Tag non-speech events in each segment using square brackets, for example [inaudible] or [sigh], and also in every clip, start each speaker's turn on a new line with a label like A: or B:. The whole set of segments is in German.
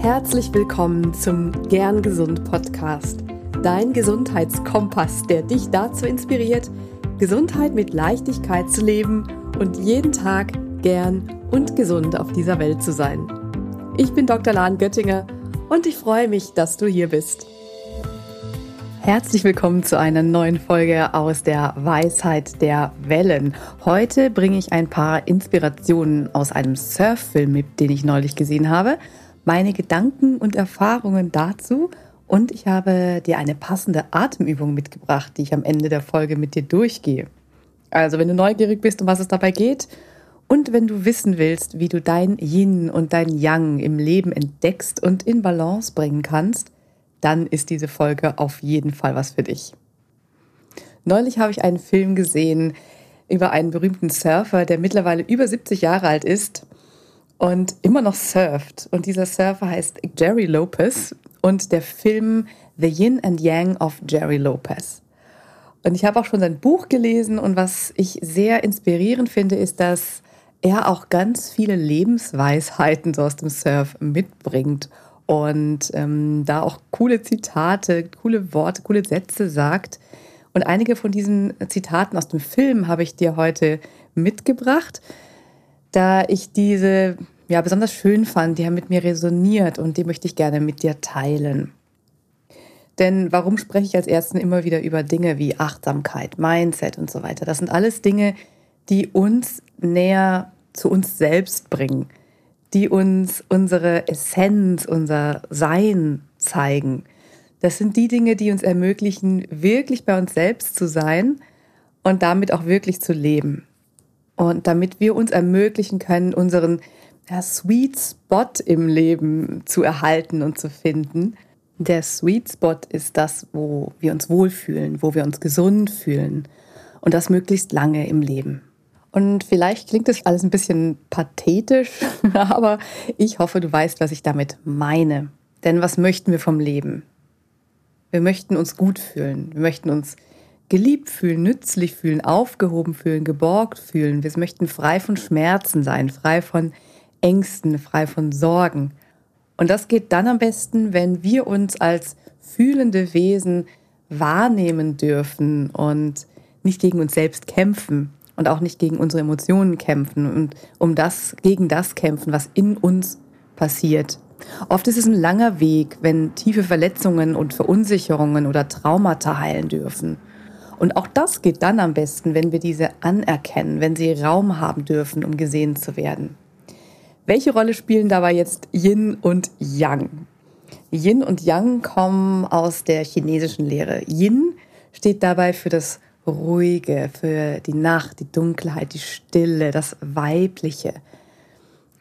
A: Herzlich willkommen zum Gern Gesund Podcast, dein Gesundheitskompass, der dich dazu inspiriert, Gesundheit mit Leichtigkeit zu leben und jeden Tag gern und gesund auf dieser Welt zu sein. Ich bin Dr. Lahn Göttinger und ich freue mich, dass du hier bist. Herzlich willkommen zu einer neuen Folge aus der Weisheit der Wellen. Heute bringe ich ein paar Inspirationen aus einem Surffilm mit, den ich neulich gesehen habe, meine Gedanken und Erfahrungen dazu und ich habe dir eine passende Atemübung mitgebracht, die ich am Ende der Folge mit dir durchgehe. Also, wenn du neugierig bist, um was es dabei geht und wenn du wissen willst, wie du dein Yin und dein Yang im Leben entdeckst und in Balance bringen kannst, dann ist diese Folge auf jeden Fall was für dich. Neulich habe ich einen Film gesehen über einen berühmten Surfer, der mittlerweile über 70 Jahre alt ist und immer noch surft. Und dieser Surfer heißt Jerry Lopez und der Film The Yin and Yang of Jerry Lopez. Und ich habe auch schon sein Buch gelesen und was ich sehr inspirierend finde, ist, dass er auch ganz viele Lebensweisheiten so aus dem Surf mitbringt und ähm, da auch coole Zitate, coole Worte, coole Sätze sagt. Und einige von diesen Zitaten aus dem Film habe ich dir heute mitgebracht, da ich diese ja besonders schön fand, die haben mit mir resoniert und die möchte ich gerne mit dir teilen. Denn warum spreche ich als Ersten immer wieder über Dinge wie Achtsamkeit, Mindset und so weiter? Das sind alles Dinge, die uns näher zu uns selbst bringen, die uns unsere Essenz, unser Sein zeigen. Das sind die Dinge, die uns ermöglichen, wirklich bei uns selbst zu sein und damit auch wirklich zu leben. Und damit wir uns ermöglichen können, unseren ja, Sweet Spot im Leben zu erhalten und zu finden. Der Sweet Spot ist das, wo wir uns wohlfühlen, wo wir uns gesund fühlen und das möglichst lange im Leben. Und vielleicht klingt das alles ein bisschen pathetisch, [laughs] aber ich hoffe, du weißt, was ich damit meine. Denn was möchten wir vom Leben? Wir möchten uns gut fühlen. Wir möchten uns geliebt fühlen, nützlich fühlen, aufgehoben fühlen, geborgt fühlen. Wir möchten frei von Schmerzen sein, frei von Ängsten, frei von Sorgen. Und das geht dann am besten, wenn wir uns als fühlende Wesen wahrnehmen dürfen und nicht gegen uns selbst kämpfen, und auch nicht gegen unsere Emotionen kämpfen und um das, gegen das kämpfen, was in uns passiert. Oft ist es ein langer Weg, wenn tiefe Verletzungen und Verunsicherungen oder Traumata heilen dürfen. Und auch das geht dann am besten, wenn wir diese anerkennen, wenn sie Raum haben dürfen, um gesehen zu werden. Welche Rolle spielen dabei jetzt Yin und Yang? Yin und Yang kommen aus der chinesischen Lehre. Yin steht dabei für das Ruhige, für die Nacht, die Dunkelheit, die Stille, das Weibliche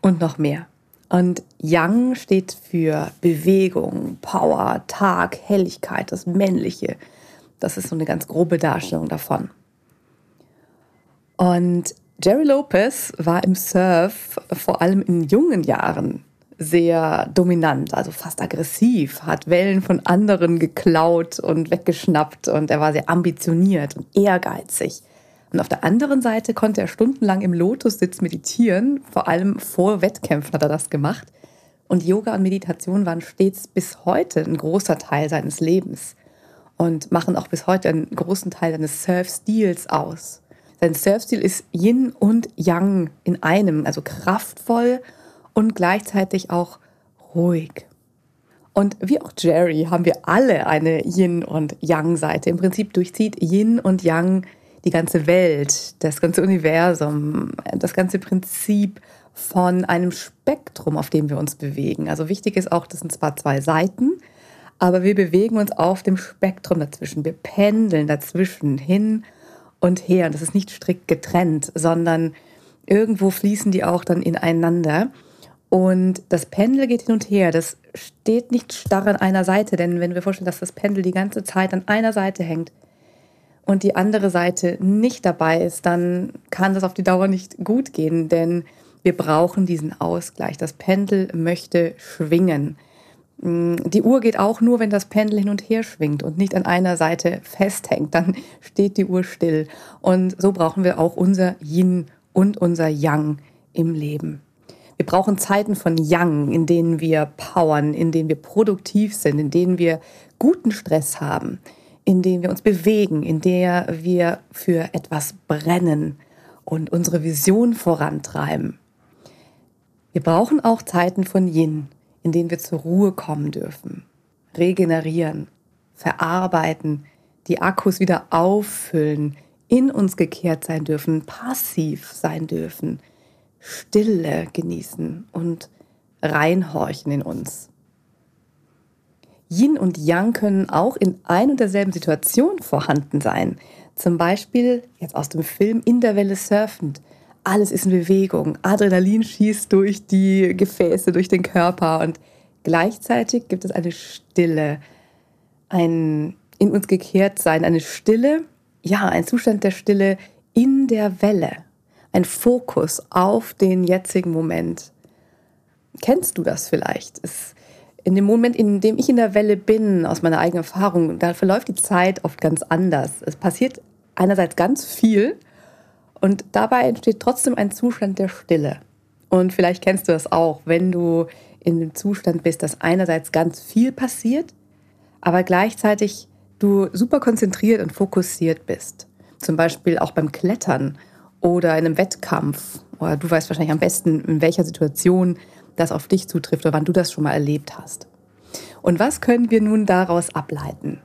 A: und noch mehr. Und Yang steht für Bewegung, Power, Tag, Helligkeit, das Männliche. Das ist so eine ganz grobe Darstellung davon. Und Jerry Lopez war im Surf vor allem in jungen Jahren sehr dominant, also fast aggressiv, hat Wellen von anderen geklaut und weggeschnappt und er war sehr ambitioniert und ehrgeizig. Und auf der anderen Seite konnte er stundenlang im Lotussitz meditieren, vor allem vor Wettkämpfen hat er das gemacht. Und Yoga und Meditation waren stets bis heute ein großer Teil seines Lebens und machen auch bis heute einen großen Teil seines Surfstils aus. Sein Surfstil ist Yin und Yang in einem, also kraftvoll und gleichzeitig auch ruhig. Und wie auch Jerry haben wir alle eine Yin- und Yang-Seite. Im Prinzip durchzieht Yin und Yang die ganze Welt, das ganze Universum, das ganze Prinzip von einem Spektrum, auf dem wir uns bewegen. Also wichtig ist auch, das sind zwar zwei Seiten, aber wir bewegen uns auf dem Spektrum dazwischen. Wir pendeln dazwischen hin und her. Und das ist nicht strikt getrennt, sondern irgendwo fließen die auch dann ineinander. Und das Pendel geht hin und her. Das steht nicht starr an einer Seite, denn wenn wir vorstellen, dass das Pendel die ganze Zeit an einer Seite hängt und die andere Seite nicht dabei ist, dann kann das auf die Dauer nicht gut gehen, denn wir brauchen diesen Ausgleich. Das Pendel möchte schwingen. Die Uhr geht auch nur, wenn das Pendel hin und her schwingt und nicht an einer Seite festhängt. Dann [laughs] steht die Uhr still. Und so brauchen wir auch unser Yin und unser Yang im Leben. Wir brauchen Zeiten von Yang, in denen wir powern, in denen wir produktiv sind, in denen wir guten Stress haben, in denen wir uns bewegen, in der wir für etwas brennen und unsere Vision vorantreiben. Wir brauchen auch Zeiten von Yin, in denen wir zur Ruhe kommen dürfen, regenerieren, verarbeiten, die Akkus wieder auffüllen, in uns gekehrt sein dürfen, passiv sein dürfen, Stille genießen und reinhorchen in uns. Yin und Yang können auch in ein und derselben Situation vorhanden sein. Zum Beispiel jetzt aus dem Film In der Welle surfend. Alles ist in Bewegung. Adrenalin schießt durch die Gefäße, durch den Körper und gleichzeitig gibt es eine Stille, ein in uns gekehrt sein, eine Stille, ja, ein Zustand der Stille in der Welle, ein Fokus auf den jetzigen Moment. Kennst du das vielleicht? Es, in dem Moment, in dem ich in der Welle bin, aus meiner eigenen Erfahrung, da verläuft die Zeit oft ganz anders. Es passiert einerseits ganz viel und dabei entsteht trotzdem ein Zustand der Stille. Und vielleicht kennst du das auch, wenn du in dem Zustand bist, dass einerseits ganz viel passiert, aber gleichzeitig du super konzentriert und fokussiert bist. Zum Beispiel auch beim Klettern oder in einem Wettkampf. Oder du weißt wahrscheinlich am besten, in welcher Situation das auf dich zutrifft oder wann du das schon mal erlebt hast. Und was können wir nun daraus ableiten?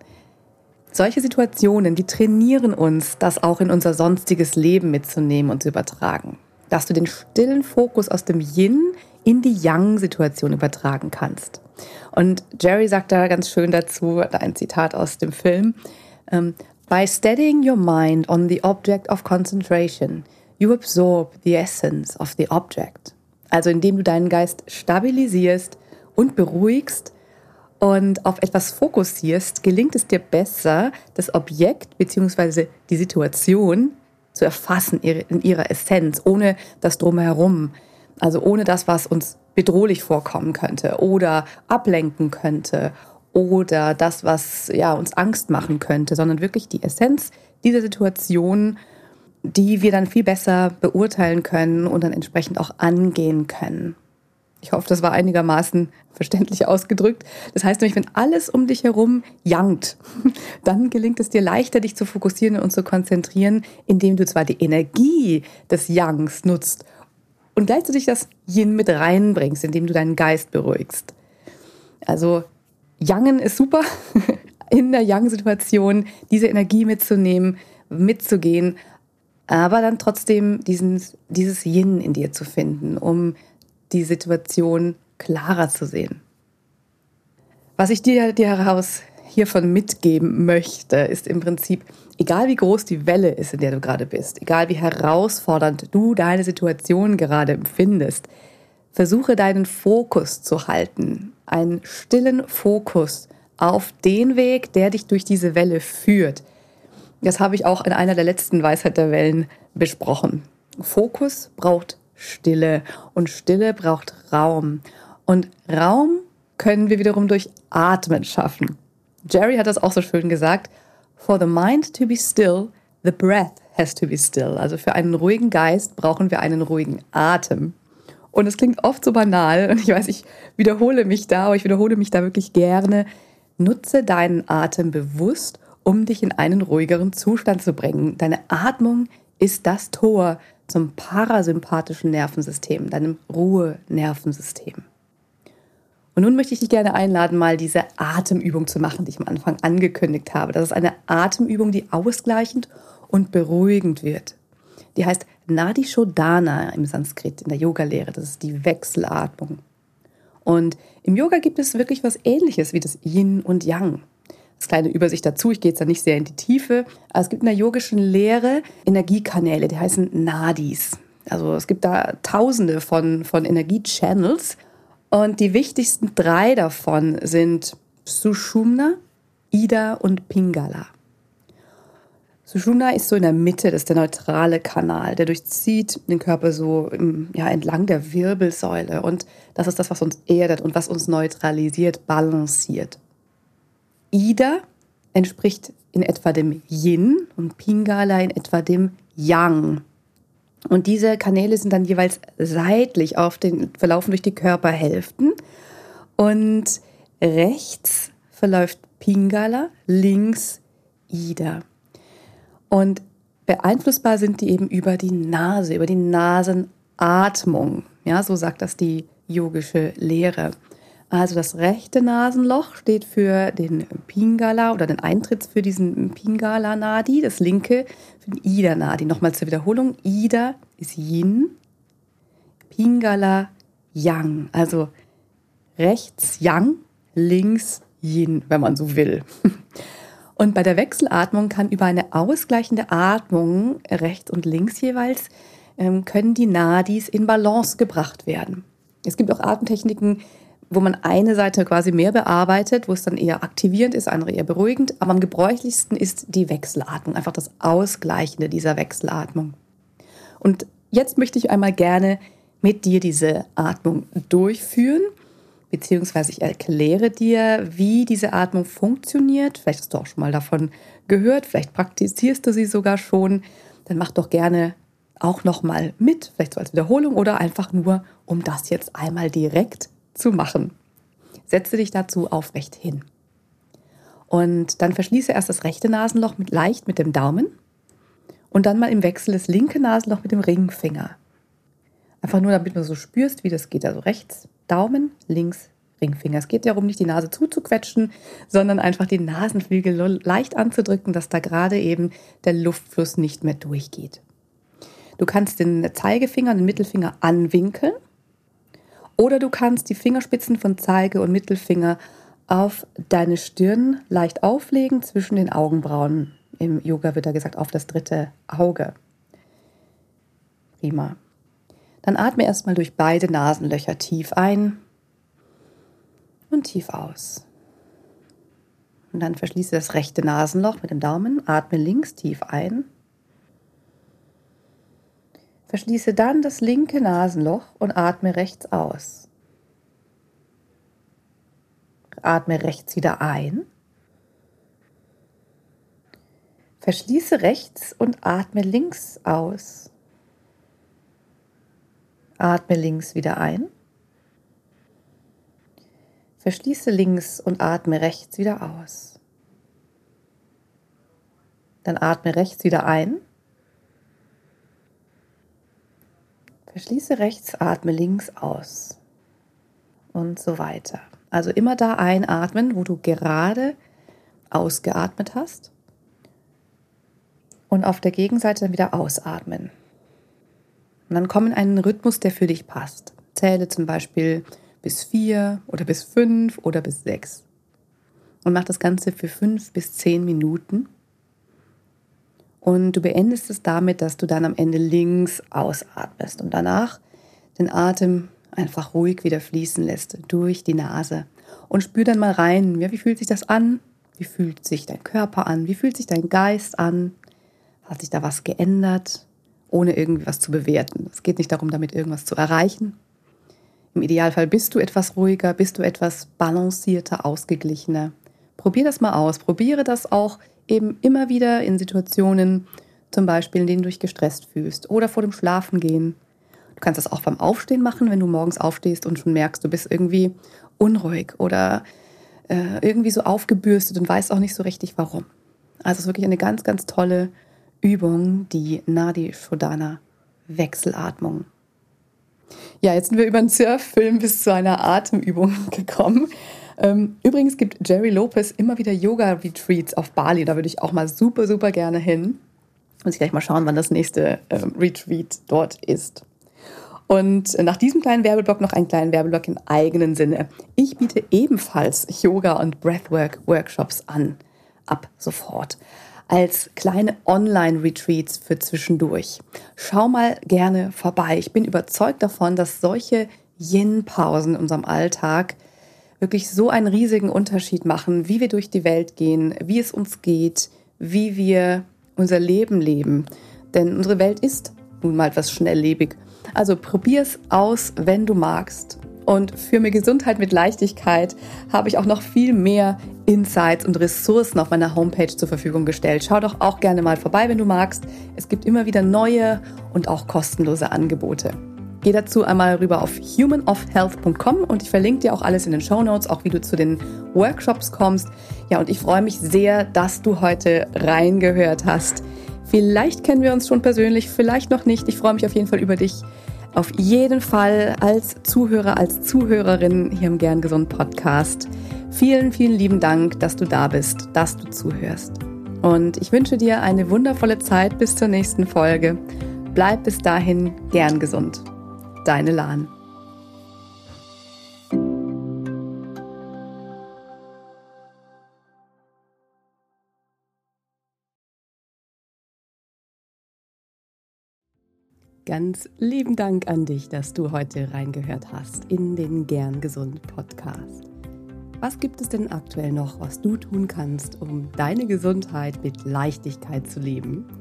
A: Solche Situationen, die trainieren uns, das auch in unser sonstiges Leben mitzunehmen und zu übertragen. Dass du den stillen Fokus aus dem Yin in die Yang-Situation übertragen kannst. Und Jerry sagt da ganz schön dazu, ein Zitat aus dem Film, ähm, By steadying your mind on the object of concentration, you absorb the essence of the object. Also indem du deinen Geist stabilisierst und beruhigst und auf etwas fokussierst, gelingt es dir besser, das Objekt bzw. die Situation zu erfassen in ihrer Essenz, ohne das drumherum. Also ohne das, was uns bedrohlich vorkommen könnte oder ablenken könnte oder das, was ja, uns Angst machen könnte, sondern wirklich die Essenz dieser Situation, die wir dann viel besser beurteilen können und dann entsprechend auch angehen können. Ich hoffe, das war einigermaßen verständlich ausgedrückt. Das heißt nämlich, wenn alles um dich herum jankt, [laughs] dann gelingt es dir leichter, dich zu fokussieren und zu konzentrieren, indem du zwar die Energie des Yangs nutzt, und gleichzeitig das Yin mit reinbringst, indem du deinen Geist beruhigst. Also Yangen ist super, [laughs] in der Yang-Situation diese Energie mitzunehmen, mitzugehen, aber dann trotzdem diesen, dieses Yin in dir zu finden, um die Situation klarer zu sehen. Was ich dir, dir heraus hiervon mitgeben möchte, ist im Prinzip, egal wie groß die Welle ist, in der du gerade bist, egal wie herausfordernd du deine Situation gerade empfindest, versuche deinen Fokus zu halten, einen stillen Fokus auf den Weg, der dich durch diese Welle führt. Das habe ich auch in einer der letzten Weisheit der Wellen besprochen. Fokus braucht Stille und Stille braucht Raum. Und Raum können wir wiederum durch Atmen schaffen. Jerry hat das auch so schön gesagt. For the mind to be still, the breath has to be still. Also für einen ruhigen Geist brauchen wir einen ruhigen Atem. Und es klingt oft so banal und ich weiß, ich wiederhole mich da, aber ich wiederhole mich da wirklich gerne. Nutze deinen Atem bewusst, um dich in einen ruhigeren Zustand zu bringen. Deine Atmung ist das Tor zum parasympathischen Nervensystem, deinem Ruhenervensystem. Und nun möchte ich dich gerne einladen, mal diese Atemübung zu machen, die ich am Anfang angekündigt habe. Das ist eine Atemübung, die ausgleichend und beruhigend wird. Die heißt Nadi Shodhana im Sanskrit, in der Yogalehre. Das ist die Wechselatmung. Und im Yoga gibt es wirklich was Ähnliches wie das Yin und Yang. Kleine Übersicht dazu, ich gehe jetzt da nicht sehr in die Tiefe. Aber es gibt in der yogischen Lehre Energiekanäle, die heißen Nadis. Also es gibt da tausende von, von Energiechannels. Und die wichtigsten drei davon sind Sushumna, Ida und Pingala. Sushumna ist so in der Mitte, das ist der neutrale Kanal, der durchzieht den Körper so im, ja, entlang der Wirbelsäule. Und das ist das, was uns erdet und was uns neutralisiert, balanciert. Ida entspricht in etwa dem Yin und Pingala in etwa dem Yang. Und diese Kanäle sind dann jeweils seitlich auf den, verlaufen durch die Körperhälften. Und rechts verläuft Pingala, links Ida. Und beeinflussbar sind die eben über die Nase, über die Nasenatmung. Ja, so sagt das die yogische Lehre. Also das rechte Nasenloch steht für den Pingala oder den Eintritt für diesen Pingala Nadi, das linke für den Ida Nadi. Nochmal zur Wiederholung. Ida ist Yin, Pingala Yang. Also rechts Yang, links Yin, wenn man so will. [laughs] Und bei der Wechselatmung kann über eine ausgleichende Atmung rechts und links jeweils ähm, können die Nadis in Balance gebracht werden. Es gibt auch Atemtechniken, wo man eine Seite quasi mehr bearbeitet, wo es dann eher aktivierend ist, andere eher beruhigend. Aber am gebräuchlichsten ist die Wechselatmung, einfach das Ausgleichende dieser Wechselatmung. Und jetzt möchte ich einmal gerne mit dir diese Atmung durchführen, beziehungsweise ich erkläre dir, wie diese Atmung funktioniert. Vielleicht hast du auch schon mal davon gehört, vielleicht praktizierst du sie sogar schon. Dann mach doch gerne auch noch mal mit, vielleicht so als Wiederholung oder einfach nur, um das jetzt einmal direkt zu machen. Setze dich dazu aufrecht hin. Und dann verschließe erst das rechte Nasenloch mit, leicht mit dem Daumen und dann mal im Wechsel das linke Nasenloch mit dem Ringfinger. Einfach nur, damit du so spürst, wie das geht. Also rechts Daumen, links Ringfinger. Es geht darum, nicht die Nase zuzuquetschen, sondern einfach die Nasenflügel leicht anzudrücken, dass da gerade eben der Luftfluss nicht mehr durchgeht. Du kannst den Zeigefinger und den Mittelfinger anwinkeln oder du kannst die Fingerspitzen von Zeige und Mittelfinger auf deine Stirn leicht auflegen zwischen den Augenbrauen. Im Yoga wird da gesagt, auf das dritte Auge. Prima. Dann atme erstmal durch beide Nasenlöcher tief ein und tief aus. Und dann verschließe das rechte Nasenloch mit dem Daumen, atme links tief ein Verschließe dann das linke Nasenloch und atme rechts aus. Atme rechts wieder ein. Verschließe rechts und atme links aus. Atme links wieder ein. Verschließe links und atme rechts wieder aus. Dann atme rechts wieder ein. Verschließe rechts, atme links aus und so weiter. Also immer da einatmen, wo du gerade ausgeatmet hast und auf der Gegenseite dann wieder ausatmen. Und dann komm in einen Rhythmus, der für dich passt. Zähle zum Beispiel bis vier oder bis fünf oder bis sechs. Und mach das Ganze für fünf bis zehn Minuten und du beendest es damit, dass du dann am Ende links ausatmest und danach den Atem einfach ruhig wieder fließen lässt durch die Nase. Und spür dann mal rein, ja, wie fühlt sich das an? Wie fühlt sich dein Körper an? Wie fühlt sich dein Geist an? Hat sich da was geändert? Ohne irgendwie was zu bewerten. Es geht nicht darum, damit irgendwas zu erreichen. Im Idealfall bist du etwas ruhiger, bist du etwas balancierter, ausgeglichener. Probier das mal aus. Probiere das auch eben immer wieder in Situationen, zum Beispiel, in denen du dich gestresst fühlst oder vor dem Schlafengehen. Du kannst das auch beim Aufstehen machen, wenn du morgens aufstehst und schon merkst, du bist irgendwie unruhig oder äh, irgendwie so aufgebürstet und weißt auch nicht so richtig warum. Also es ist wirklich eine ganz, ganz tolle Übung, die Nadi Shodana Wechselatmung. Ja, jetzt sind wir über einen Surffilm bis zu einer Atemübung [laughs] gekommen. Ähm, übrigens gibt Jerry Lopez immer wieder Yoga-Retreats auf Bali. Da würde ich auch mal super, super gerne hin. Muss ich gleich mal schauen, wann das nächste ähm, Retreat dort ist. Und nach diesem kleinen Werbeblock noch einen kleinen Werbeblock im eigenen Sinne. Ich biete ebenfalls Yoga- und Breathwork-Workshops an. Ab sofort. Als kleine Online-Retreats für zwischendurch. Schau mal gerne vorbei. Ich bin überzeugt davon, dass solche Yin-Pausen in unserem Alltag wirklich so einen riesigen Unterschied machen, wie wir durch die Welt gehen, wie es uns geht, wie wir unser Leben leben. Denn unsere Welt ist nun mal etwas schnelllebig. Also probier es aus, wenn du magst. Und für mehr Gesundheit mit Leichtigkeit habe ich auch noch viel mehr Insights und Ressourcen auf meiner Homepage zur Verfügung gestellt. Schau doch auch gerne mal vorbei, wenn du magst. Es gibt immer wieder neue und auch kostenlose Angebote. Geh dazu einmal rüber auf humanofhealth.com und ich verlinke dir auch alles in den Show Notes, auch wie du zu den Workshops kommst. Ja, und ich freue mich sehr, dass du heute reingehört hast. Vielleicht kennen wir uns schon persönlich, vielleicht noch nicht. Ich freue mich auf jeden Fall über dich. Auf jeden Fall als Zuhörer, als Zuhörerin hier im Gern Gesund Podcast. Vielen, vielen lieben Dank, dass du da bist, dass du zuhörst. Und ich wünsche dir eine wundervolle Zeit bis zur nächsten Folge. Bleib bis dahin gern gesund. Deine Lahn. Ganz lieben Dank an dich, dass du heute reingehört hast in den Gern Gesund Podcast. Was gibt es denn aktuell noch, was du tun kannst, um deine Gesundheit mit Leichtigkeit zu leben?